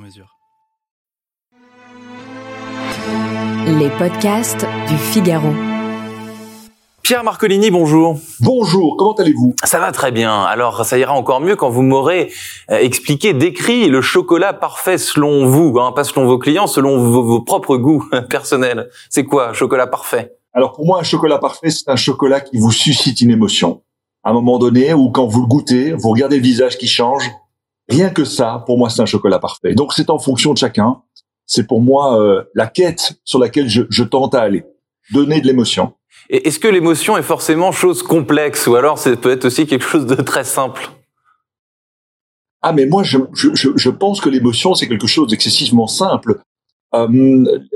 mesure. Les podcasts du Figaro. Pierre Marcolini, bonjour. Bonjour, comment allez-vous? Ça va très bien. Alors, ça ira encore mieux quand vous m'aurez euh, expliqué, décrit le chocolat parfait selon vous, hein, pas selon vos clients, selon vos, vos propres goûts personnels. C'est quoi, chocolat parfait? Alors pour moi, un chocolat parfait, c'est un chocolat qui vous suscite une émotion. À un moment donné, ou quand vous le goûtez, vous regardez le visage qui change. Rien que ça, pour moi, c'est un chocolat parfait. Donc c'est en fonction de chacun. C'est pour moi euh, la quête sur laquelle je, je tente à aller. Donner de l'émotion. Et Est-ce que l'émotion est forcément chose complexe ou alors c'est peut-être aussi quelque chose de très simple? Ah, mais moi, je, je, je- pense que l'émotion, c'est quelque chose d'excessivement simple. Euh,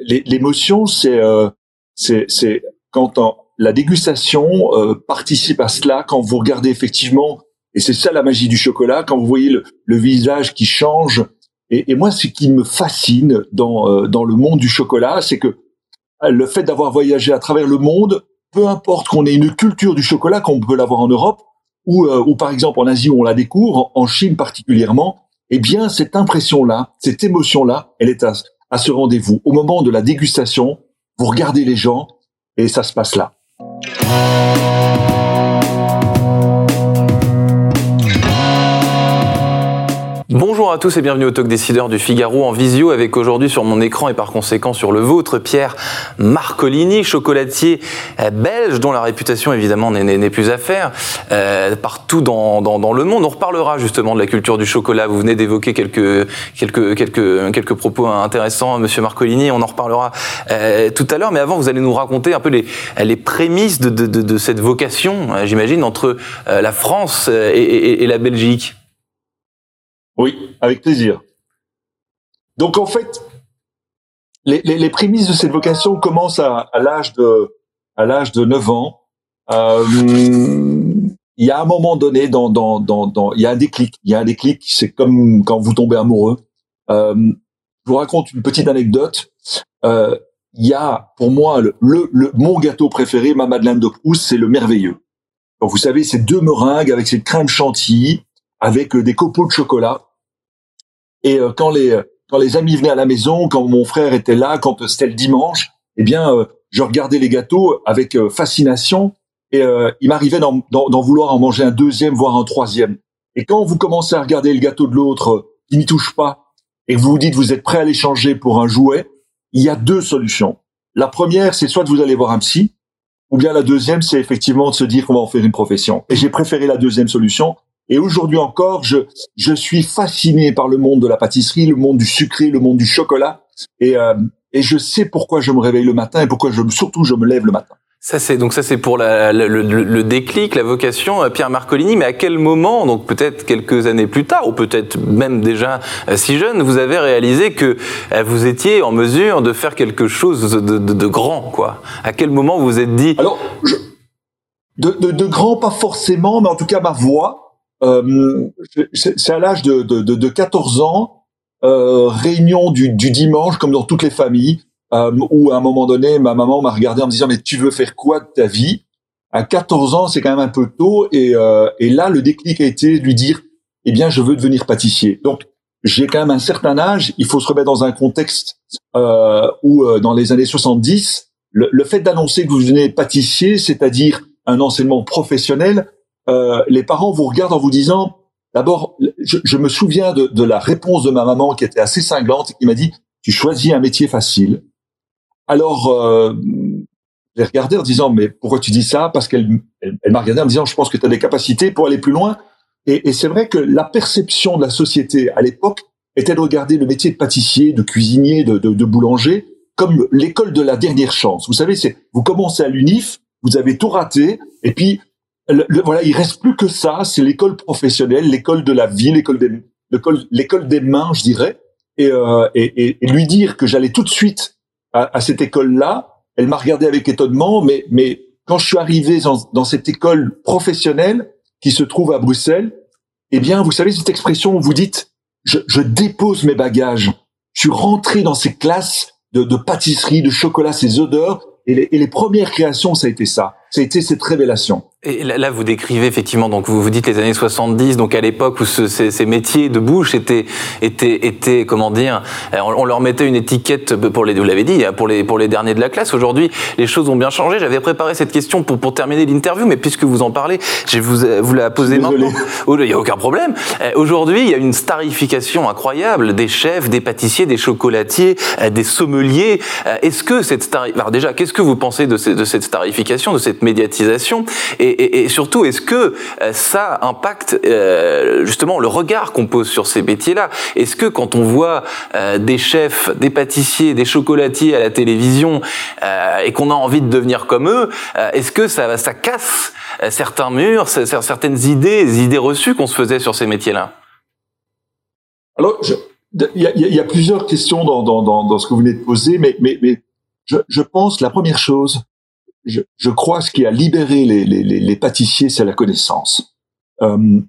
l'é- l'émotion, c'est euh, c'est quand en- la dégustation euh, participe à cela, quand vous regardez effectivement, et c'est ça la magie du chocolat, quand vous voyez le, le visage qui change. Et, et moi, ce qui me fascine dans euh, dans le monde du chocolat, c'est que euh, le fait d'avoir voyagé à travers le monde, peu importe qu'on ait une culture du chocolat, qu'on peut l'avoir en Europe, ou, euh, ou par exemple en Asie où on la découvre, en Chine particulièrement, eh bien cette impression-là, cette émotion-là, elle est à, à ce rendez-vous. Au moment de la dégustation, vous regardez les gens et ça se passe là. Bonjour à tous et bienvenue au Talk Décideur du Figaro en visio avec aujourd'hui sur mon écran et par conséquent sur le vôtre Pierre Marcolini, chocolatier euh, belge dont la réputation évidemment n'est- plus à faire euh, partout dans, le monde. On reparlera justement de la culture du chocolat. Vous venez d'évoquer quelques, propos intéressants, Monsieur Marcolini. On en reparlera euh, tout à l'heure. Mais avant, vous allez nous raconter un peu les, les prémices de, de, de, cette vocation, j'imagine, entre la France et, et, et la Belgique. Oui, avec plaisir. Donc en fait, les, les, les prémices de cette vocation commencent à, à l'âge de à l'âge de 9 ans. Euh, il y a un moment donné dans dans dans dans il y a un déclic. Il y a un déclic. C'est comme quand vous tombez amoureux. Euh, je vous raconte une petite anecdote. Euh, il y a pour moi le, le, le- mon gâteau préféré, ma Madeleine de Proust, c'est le merveilleux. Donc, vous savez, ces deux meringues avec cette crème chantilly, avec euh, des copeaux de chocolat. Et euh, quand les quand les amis venaient à la maison, quand mon frère était là, quand euh, c'était le dimanche, eh bien, euh, je regardais les gâteaux avec euh, fascination. Et euh, il m'arrivait d'en, vouloir en manger un deuxième, voire un troisième. Et quand vous commencez à regarder le gâteau de l'autre euh, qui n'y touche pas, et vous vous dites vous êtes prêt à l'échanger pour un jouet, il y a deux solutions. La première, c'est soit vous allez voir un psy, ou bien la deuxième, c'est effectivement de se dire qu'on va en faire une profession. Et j'ai préféré la deuxième solution. Et aujourd'hui encore, je, je suis fasciné par le monde de la pâtisserie, le monde du sucré, le monde du chocolat. Et, euh, et je sais pourquoi je me réveille le matin et pourquoi je, surtout je me lève le matin. Ça c'est donc ça c'est pour la- le, le- le déclic, la vocation, euh, Pierre Marcolini. Mais à quel moment, donc peut-être quelques années plus tard, ou peut-être même déjà euh, si jeune, vous avez réalisé que euh, vous étiez en mesure de faire quelque chose de, de- de grand, quoi? À quel moment vous vous êtes dit Alors, je, de, de, de grand, pas forcément, mais en tout cas ma voix, euh, c'est à l'âge de, de, de, de 14 ans, euh, réunion du, du dimanche, comme dans toutes les familles, euh, où à un moment donné, ma maman m'a regardé en me disant, mais tu veux faire quoi de ta vie? À 14 ans, c'est quand même un peu tôt, et, là, le déclic a été de lui dire, eh bien, je veux devenir pâtissier. Donc, j'ai quand même un certain âge, il faut se remettre dans un contexte où, dans les années 70, le, le fait d'annoncer que vous venez pâtissier, c'est-à-dire un enseignement professionnel, euh, les parents vous regardent en vous disant, d'abord, je, je me souviens de, de la réponse de ma maman qui était assez cinglante, qui m'a dit, tu choisis un métier facile. Alors, euh, j'ai regardé en disant, mais pourquoi tu dis ça? Parce qu'elle elle, m'a regardé en me disant, je pense que tu as des capacités pour aller plus loin. Et, et c'est vrai que la perception de la société à l'époque était de regarder le métier de pâtissier, de cuisinier, de, de, de boulanger comme l'école de la dernière chance. Vous savez, c'est vous commencez à l'UNIF, vous avez tout raté, et puis voilà, il reste plus que ça. C'est l'école professionnelle, l'école de la vie, l'école des l'école l'école des mains, je dirais. et, euh, et, et, lui dire que j'allais tout de suite à, à cette école-là. Elle m'a regardé avec étonnement, mais, mais quand je suis arrivé dans, dans, cette école professionnelle qui se trouve à Bruxelles, eh bien, vous savez cette expression où vous dites je, je dépose mes bagages. Je suis rentré dans ces classes de, de pâtisserie, de chocolat, ces odeurs, et les, et les premières créations, ça a été ça. Ça a été cette révélation. Et là, vous décrivez effectivement, donc vous vous dites les années 70, donc à l'époque où ce, ces, ces, métiers de bouche étaient, étaient, étaient, comment dire, on, leur mettait une étiquette pour les, vous l'avez dit, pour les, pour les derniers de la classe. Aujourd'hui, les choses ont bien changé. J'avais préparé cette question pour, pour terminer l'interview, mais puisque vous en parlez, je vous, vous la poser maintenant. Oh, il n'y a aucun problème. Euh, aujourd'hui, il y a une starification incroyable des chefs, des pâtissiers, des chocolatiers, euh, des sommeliers. Euh, est-ce que cette star... Alors déjà, qu'est-ce que vous pensez de, de cette starification, de cette médiatisation? Et et, surtout, est-ce que euh, ça impacte euh, justement le regard qu'on pose sur ces métiers-là? Est-ce que quand on voit euh, des chefs, des pâtissiers, des chocolatiers à la télévision et qu'on a envie de devenir comme eux, est-ce que ça, ça casse certains murs, certaines idées, idées reçues qu'on se faisait sur ces métiers-là? Alors, il y a, plusieurs questions dans, ce que vous venez de poser, mais je, je pense la première chose, je, je, crois ce qui a libéré les, les, les pâtissiers, c'est la connaissance. Euh,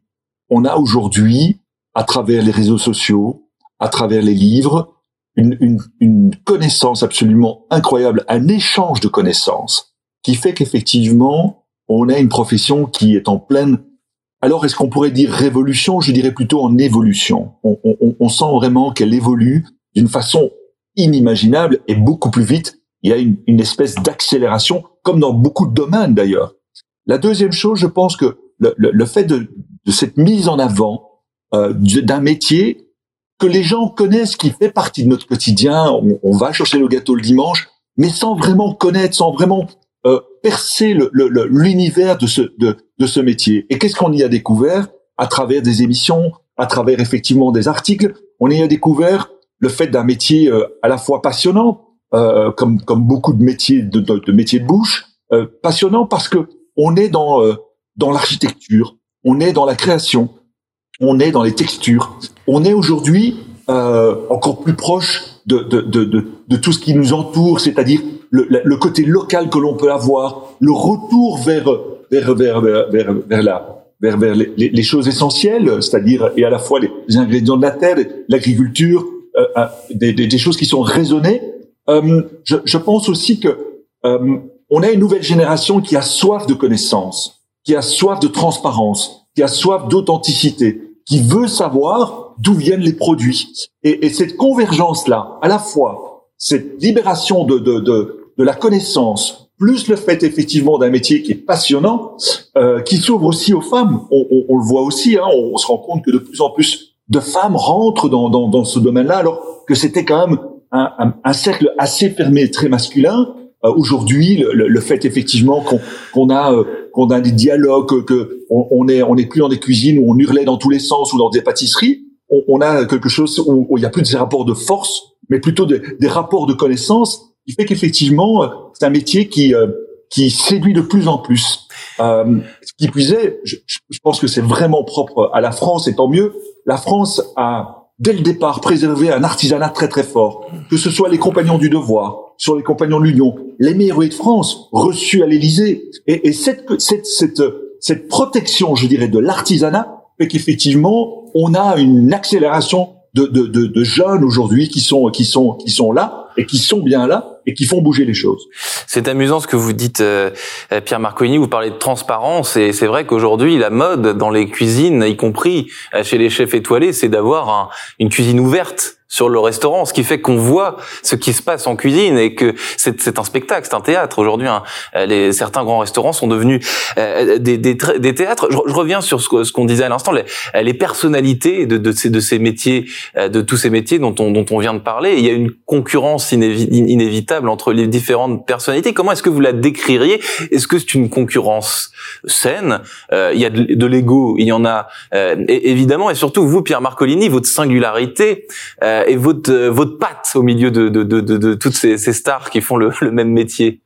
on a aujourd'hui, à travers les réseaux sociaux, à travers les livres, une, une, une connaissance absolument incroyable, un échange de connaissances qui fait qu'effectivement, on a une profession qui est en pleine. Alors, est-ce qu'on pourrait dire révolution? Je dirais plutôt en évolution. On, on, on sent vraiment qu'elle évolue d'une façon inimaginable et beaucoup plus vite il y a une, une espèce d'accélération, comme dans beaucoup de domaines d'ailleurs. La deuxième chose, je pense que le, le, le fait de, de, cette mise en avant euh, d'un métier que les gens connaissent, qui fait partie de notre quotidien, on, on, va chercher le gâteau le dimanche, mais sans vraiment connaître, sans vraiment euh, percer l'univers de ce, de, de ce métier. Et qu'est-ce qu'on y a découvert à travers des émissions, à travers effectivement des articles? On y a découvert le fait d'un métier euh, à la fois passionnant, euh, comme comme beaucoup de métiers de, de, de métiers de bouche, euh, passionnant parce que on est dans euh, dans l'architecture, on est dans la création, on est dans les textures, on est aujourd'hui euh, encore plus proche de, de, de, de, tout ce qui nous entoure, c'est-à-dire le, le, côté local que l'on peut avoir, le retour vers vers vers vers, vers, vers la vers, vers les, choses essentielles, c'est-à-dire et à la fois les, ingrédients de la terre, l'agriculture, euh, des, des, des, choses qui sont raisonnées euh, je, je, pense aussi que euh, on a une nouvelle génération qui a soif de connaissances, qui a soif de transparence, qui a soif d'authenticité, qui veut savoir d'où viennent les produits. Et, et cette convergence-là, à la fois cette libération de, de, de, de la connaissance, plus le fait effectivement d'un métier qui est passionnant, euh, qui s'ouvre aussi aux femmes. On, on, on le voit aussi, hein, on, on, se rend compte que de plus en plus de femmes rentrent dans, dans, dans ce domaine-là, alors que c'était quand même un, cercle assez fermé, très masculin. Euh, Aujourd'hui, le, fait effectivement qu'on a euh, qu'on a des dialogues, que on, est on est plus dans des cuisines où on hurlait dans tous les sens ou dans des pâtisseries. On, a quelque chose où, il y a plus de ces rapports de force, mais plutôt de, des rapports de connaissance, qui fait qu'effectivement euh, c'est un métier qui qui séduit de plus en plus. Ce qui puisait, je pense que c'est vraiment propre à la France, et tant mieux. La France a dès le départ, préserver un artisanat très très fort, que ce soit les compagnons du devoir, sur les compagnons de l'Union, les meilleurs de France, reçus à l'Élysée. Et, et cette, cette, cette, cette protection, je dirais, de l'artisanat fait qu'effectivement, on a une accélération de, de, de, de jeunes aujourd'hui qui sont, qui, sont, qui sont là et qui sont bien là et qui font bouger les choses. C'est amusant ce que vous dites, euh, Pierre Marconi. Vous parlez de transparence et c'est vrai qu'aujourd'hui, la mode dans les cuisines, y compris euh, chez les chefs étoilés, c'est d'avoir un, une cuisine ouverte sur le restaurant, ce qui fait qu'on voit ce qui se passe en cuisine et que c'est un spectacle, c'est un théâtre. Aujourd'hui, hein, les, certains grands restaurants sont devenus euh, des, des, des, théâtres. Je, reviens sur ce, qu'on disait à l'instant, les, les, personnalités de, de, ces, de ces métiers, euh, de tous ces métiers dont on, dont on vient de parler. Il y a une concurrence inévitable entre les différentes personnalités. Comment est-ce que vous la décririez? Est-ce que c'est une concurrence saine? Euh, Il y a de, de l'ego, il y en a euh, évidemment, et surtout vous, Pierre Marcolini, votre singularité. Euh, et votre euh, votre patte au milieu de de, de, de, toutes ces, ces, stars qui font le, le même métier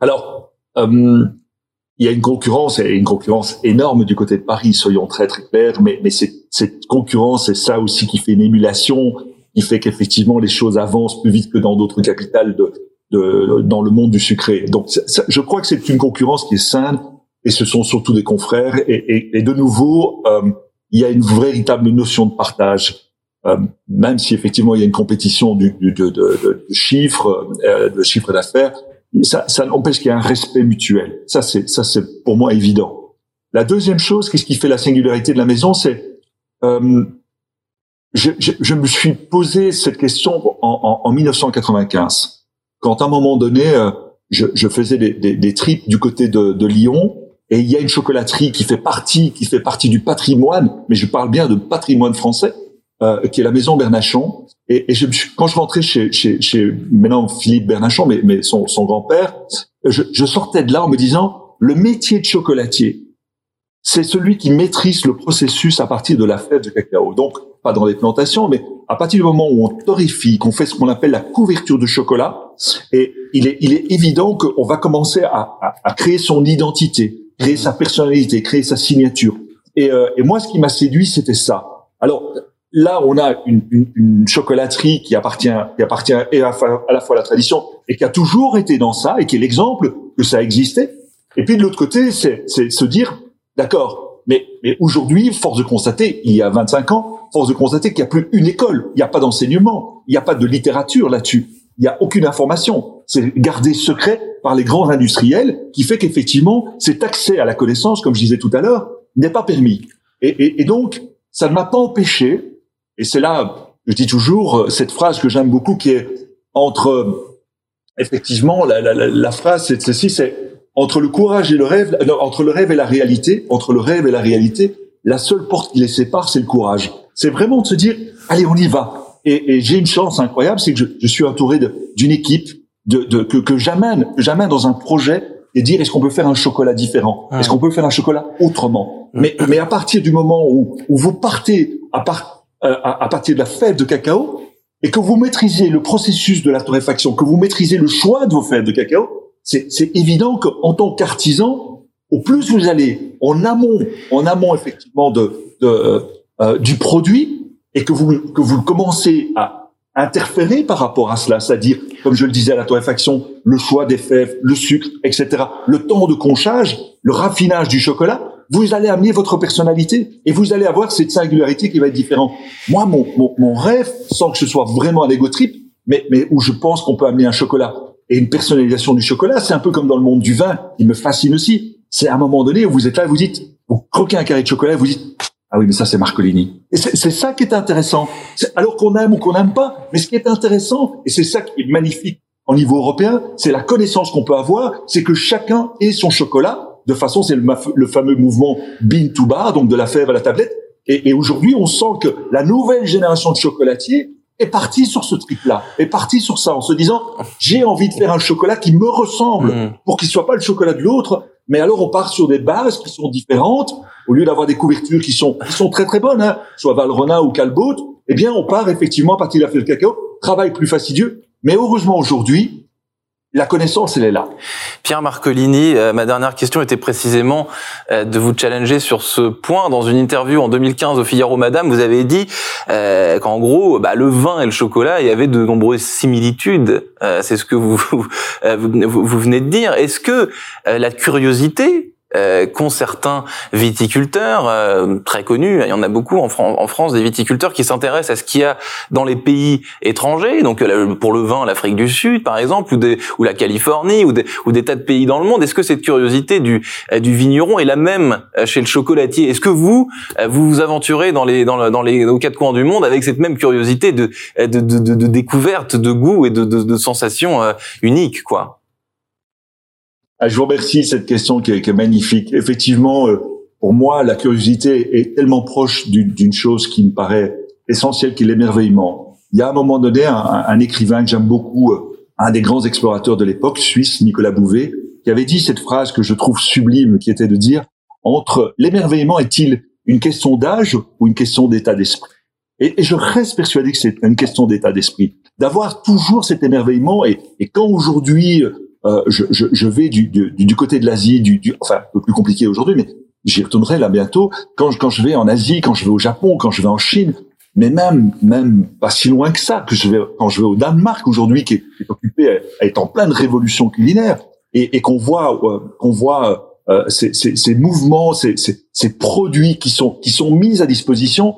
Alors, euh, il y a une concurrence et une concurrence énorme du côté de Paris, soyons très très clairs, mais, mais cette concurrence, c'est ça aussi qui fait une émulation, qui fait qu'effectivement les choses avancent plus vite que dans d'autres capitales de, de, dans le monde du sucré. Donc je crois que c'est une concurrence qui est saine et ce sont surtout des confrères. Et, et, et de nouveau, euh, il y a une véritable notion de partage. Euh, même si effectivement il y a une compétition du, du de, de, chiffres, euh, de chiffres d'affaires, ça, ça n'empêche qu'il y a un respect mutuel. Ça, c'est ça, c'est pour moi évident. La deuxième chose, qu'est-ce qui fait la singularité de la maison, c'est euh, je, je, je, me suis posé cette question en, en, en, 1995, quand à un moment donné, euh, je, je, faisais des, des, des trips du côté de, de, Lyon, et il y a une chocolaterie qui fait partie, qui fait partie du patrimoine, mais je parle bien de patrimoine français, euh, qui est la maison Bernachon. Et, et je, quand je rentrais chez, chez, chez maintenant Philippe Bernachon, mais, mais son, son grand-père, je, je sortais de là en me disant, le métier de chocolatier, c'est celui qui maîtrise le processus à partir de la fève de cacao. Donc, pas dans les plantations, mais à partir du moment où on torréfie, qu'on fait ce qu'on appelle la couverture de chocolat, et il est, il est évident qu'on va commencer à, à, à, créer son identité, créer sa personnalité, créer sa signature. Et, euh, et moi, ce qui m'a séduit, c'était ça. Alors là, on a une, une, une, chocolaterie qui appartient, qui appartient à la, fois, à la fois à la tradition et qui a toujours été dans ça et qui est l'exemple que ça existait. Et puis de l'autre côté, c'est se dire D'accord. Mais, mais aujourd'hui, force de constater, il y a 25 ans, force de constater qu'il n'y a plus une école, il n'y a pas d'enseignement, il n'y a pas de littérature là-dessus, il n'y a aucune information. C'est gardé secret par les grands industriels qui fait qu'effectivement, cet accès à la connaissance, comme je disais tout à l'heure, n'est pas permis. Et, et, et donc, ça ne m'a pas empêché, et c'est là, je dis toujours, euh, cette phrase que j'aime beaucoup qui est entre, effectivement, la, la, la, la phrase, c'est ceci, c'est entre le courage et le rêve, entre le rêve et la réalité, entre le rêve et la réalité, la seule porte qui les sépare, c'est le courage. C'est vraiment de se dire, allez, on y va. Et, et j'ai une chance incroyable, c'est que je, je suis entouré d'une équipe de, de, que, que j'amène, j'amène dans un projet et dire est-ce qu'on peut faire un chocolat différent? Est-ce qu'on peut faire un chocolat autrement? Mais, mais à partir du moment où, où vous partez à, part, euh, à, à partir de la fève de cacao et que vous maîtrisez le processus de la torréfaction, que vous maîtrisez le choix de vos fèves de cacao, c'est évident qu'en tant qu'artisan, au plus vous allez en amont, en amont effectivement de, de euh, euh, du produit, et que vous que vous commencez à interférer par rapport à cela, c'est-à-dire, comme je le disais à la torréfaction, le choix des fèves, le sucre, etc., le temps de conchage, le raffinage du chocolat, vous allez amener votre personnalité et vous allez avoir cette singularité qui va être différente. Moi, mon, mon, mon rêve, sans que ce soit vraiment un ego trip, mais, mais où je pense qu'on peut amener un chocolat et une personnalisation du chocolat. C'est un peu comme dans le monde du vin, il me fascine aussi. C'est à un moment donné où vous êtes là, vous dites, vous croquez un carré de chocolat, vous dites, ah oui, mais ça c'est Marcolini. Et c'est ça qui est intéressant. alors qu'on aime ou qu'on n'aime pas, mais ce qui est intéressant, et c'est ça qui est magnifique au niveau européen, c'est la connaissance qu'on peut avoir, c'est que chacun ait son chocolat. De façon, c'est le, le, fameux mouvement bean to bar, donc de la fève à la tablette. Et, et aujourd'hui, on sent que la nouvelle génération de chocolatiers est parti sur ce trip-là, est parti sur ça, en se disant j'ai envie de faire un chocolat qui me ressemble, mm. pour qu'il soit pas le chocolat de l'autre. Mais alors on part sur des bases qui sont différentes, au lieu d'avoir des couvertures qui sont qui sont très très bonnes, hein, soit Valrhona ou Calbout, eh bien on part effectivement à partir de la feuille de cacao, travail plus fastidieux. Mais heureusement aujourd'hui, la connaissance, elle est là. Pierre Marcolini, euh, ma dernière question était précisément euh, de vous challenger sur ce point. Dans une interview en 2015 au Figaro Madame, vous avez dit euh, qu'en gros, bah, le vin et le chocolat, il y avait de nombreuses similitudes. C'est ce que vous, vous, vous, venez de dire. Est-ce que la curiosité euh, qu'ont certains viticulteurs euh, très connus. Il y en a beaucoup en, France des viticulteurs qui s'intéressent à ce qu'il y a dans les pays étrangers. Donc euh, pour le vin, l'Afrique du Sud, par exemple, ou, la Californie, ou des, tas de pays dans le monde. Est-ce que cette curiosité du, euh, vigneron est la même chez le chocolatier? Est-ce que vous vous vous aventurez dans les dans, dans les aux quatre coins du monde avec cette même curiosité de de, de, de, de découverte, de goût et de, de sensations uniques, quoi? Ah, je vous remercie cette question qui est, magnifique. Effectivement, euh, pour moi, la curiosité est tellement proche d'une chose qui me paraît essentielle, qui est l'émerveillement. Il y a à un moment donné un, un écrivain que j'aime beaucoup, euh, un des grands explorateurs de l'époque, suisse, Nicolas Bouvet, qui avait dit cette phrase que je trouve sublime, qui était de dire entre l'émerveillement est-il une question d'âge ou une question d'état d'esprit? Et, je reste persuadé que c'est une question d'état d'esprit, d'avoir toujours cet émerveillement. Et, et quand aujourd'hui euh, je, je, je, vais du, du, du côté de l'Asie, du, du, enfin un peu plus compliqué aujourd'hui, mais j'y retournerai là bientôt. Quand, quand je vais en Asie, quand je vais au Japon, quand je vais en Chine, mais même même pas si loin que ça, que je vais quand je vais au Danemark aujourd'hui, qui est, qui est occupé à, en pleine révolution culinaire, et, et qu'on voit euh, qu'on voit euh, ces, ces, ces, mouvements, ces, ces, produits qui sont qui sont mis à disposition,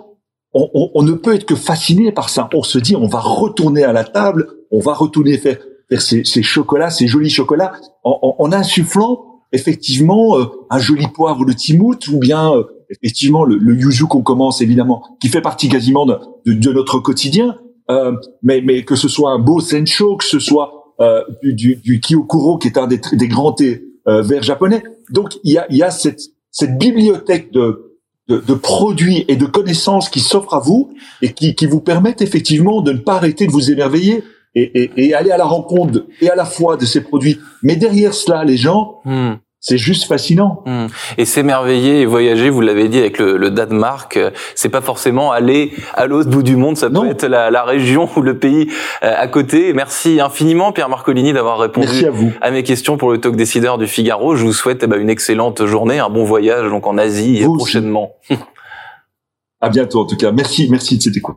on, on, on, ne peut être que fasciné par ça. On se dit, on va retourner à la table, on va retourner faire faire ces, chocolats, ces jolis chocolats, en, en insufflant effectivement euh, un joli poivre de Timout ou bien euh, effectivement le, le yuzu qu'on commence évidemment, qui fait partie quasiment de, de, notre quotidien, euh, mais, mais que ce soit un beau sencho, que ce soit euh, du, du, du, kyokuro qui est un des, des grands thés euh, verts japonais. Donc il y a, y a cette, cette bibliothèque de, de, de, produits et de connaissances qui s'offrent à vous et qui, qui vous permettent effectivement de ne pas arrêter de vous émerveiller et, et, et aller à la rencontre et à la fois de ces produits. Mais derrière cela, les gens, hmm. c'est juste fascinant. Hmm. Et s'émerveiller et voyager, vous l'avez dit avec le, le Danemark, euh, c'est pas forcément aller à l'autre bout du monde, ça peut être la, la, région ou le pays euh, à côté. Merci infiniment Pierre Marcolini d'avoir répondu à, mes questions pour le talk décideur du Figaro. Je vous souhaite eh ben, une excellente journée, un bon voyage donc en Asie et prochainement. à bientôt en tout cas. Merci, merci de cette écoute.